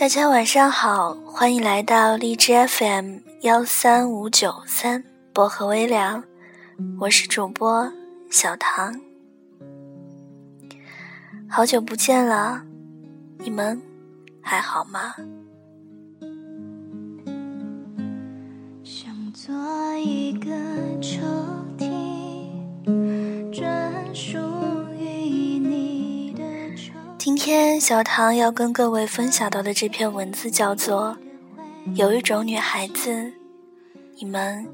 大家晚上好，欢迎来到荔枝 FM 幺三五九三薄荷微凉，我是主播小唐。好久不见了，你们还好吗？想做一个抽屉，今天小唐要跟各位分享到的这篇文字叫做《有一种女孩子，你们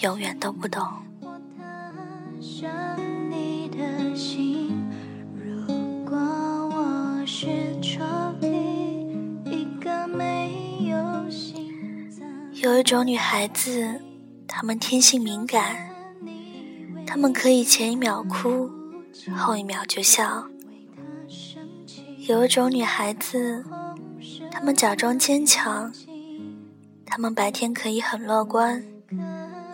永远都不懂》。有一种女孩子，她们天性敏感，她们可以前一秒哭，后一秒就笑。有一种女孩子，她们假装坚强，她们白天可以很乐观，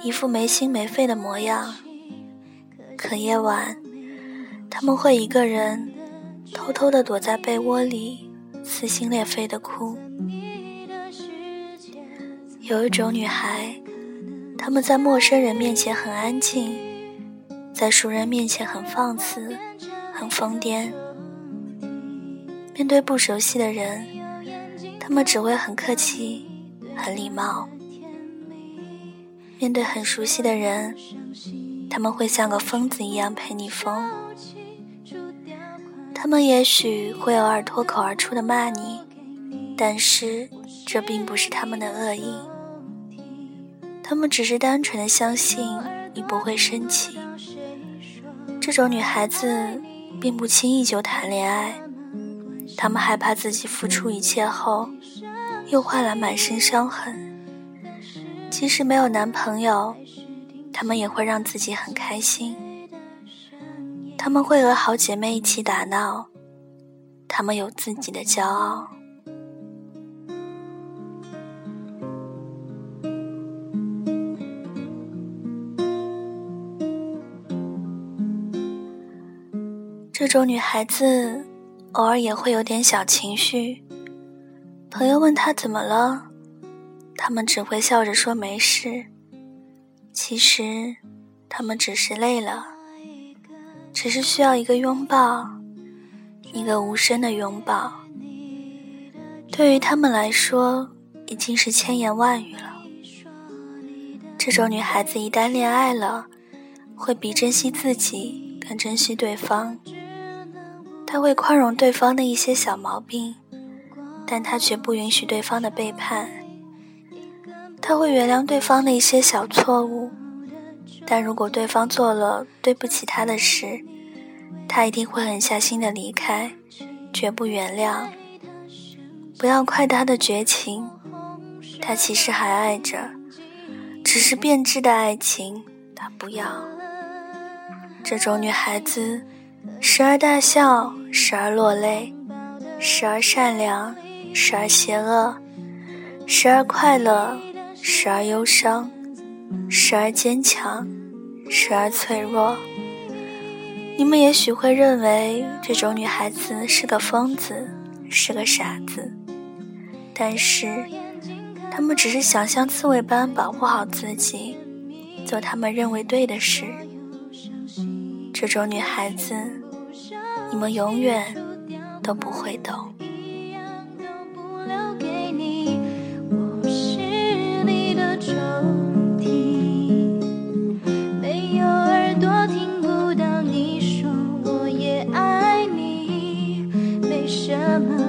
一副没心没肺的模样，可夜晚，她们会一个人偷偷的躲在被窝里，撕心裂肺的哭。有一种女孩，她们在陌生人面前很安静，在熟人面前很放肆、很疯癫。面对不熟悉的人，他们只会很客气、很礼貌；面对很熟悉的人，他们会像个疯子一样陪你疯。他们也许会偶尔脱口而出的骂你，但是这并不是他们的恶意。他们只是单纯的相信你不会生气。这种女孩子并不轻易就谈恋爱，她们害怕自己付出一切后，又换来满身伤痕。即使没有男朋友，她们也会让自己很开心。她们会和好姐妹一起打闹，她们有自己的骄傲。这种女孩子，偶尔也会有点小情绪。朋友问他怎么了，他们只会笑着说没事。其实，他们只是累了，只是需要一个拥抱，一个无声的拥抱。对于他们来说，已经是千言万语了。这种女孩子一旦恋爱了，会比珍惜自己更珍惜对方。他会宽容对方的一些小毛病，但他绝不允许对方的背叛。他会原谅对方的一些小错误，但如果对方做了对不起他的事，他一定会狠下心的离开，绝不原谅。不要怪他的绝情，他其实还爱着，只是变质的爱情他不要。这种女孩子。时而大笑，时而落泪；时而善良，时而邪恶；时而快乐，时而忧伤；时而坚强，时而脆弱。你们也许会认为这种女孩子是个疯子，是个傻子，但是她们只是想像刺猬般保护好自己，做他们认为对的事。这种女孩子，你们永远都不会懂。没有耳朵听不到你说，我也爱你。没什么。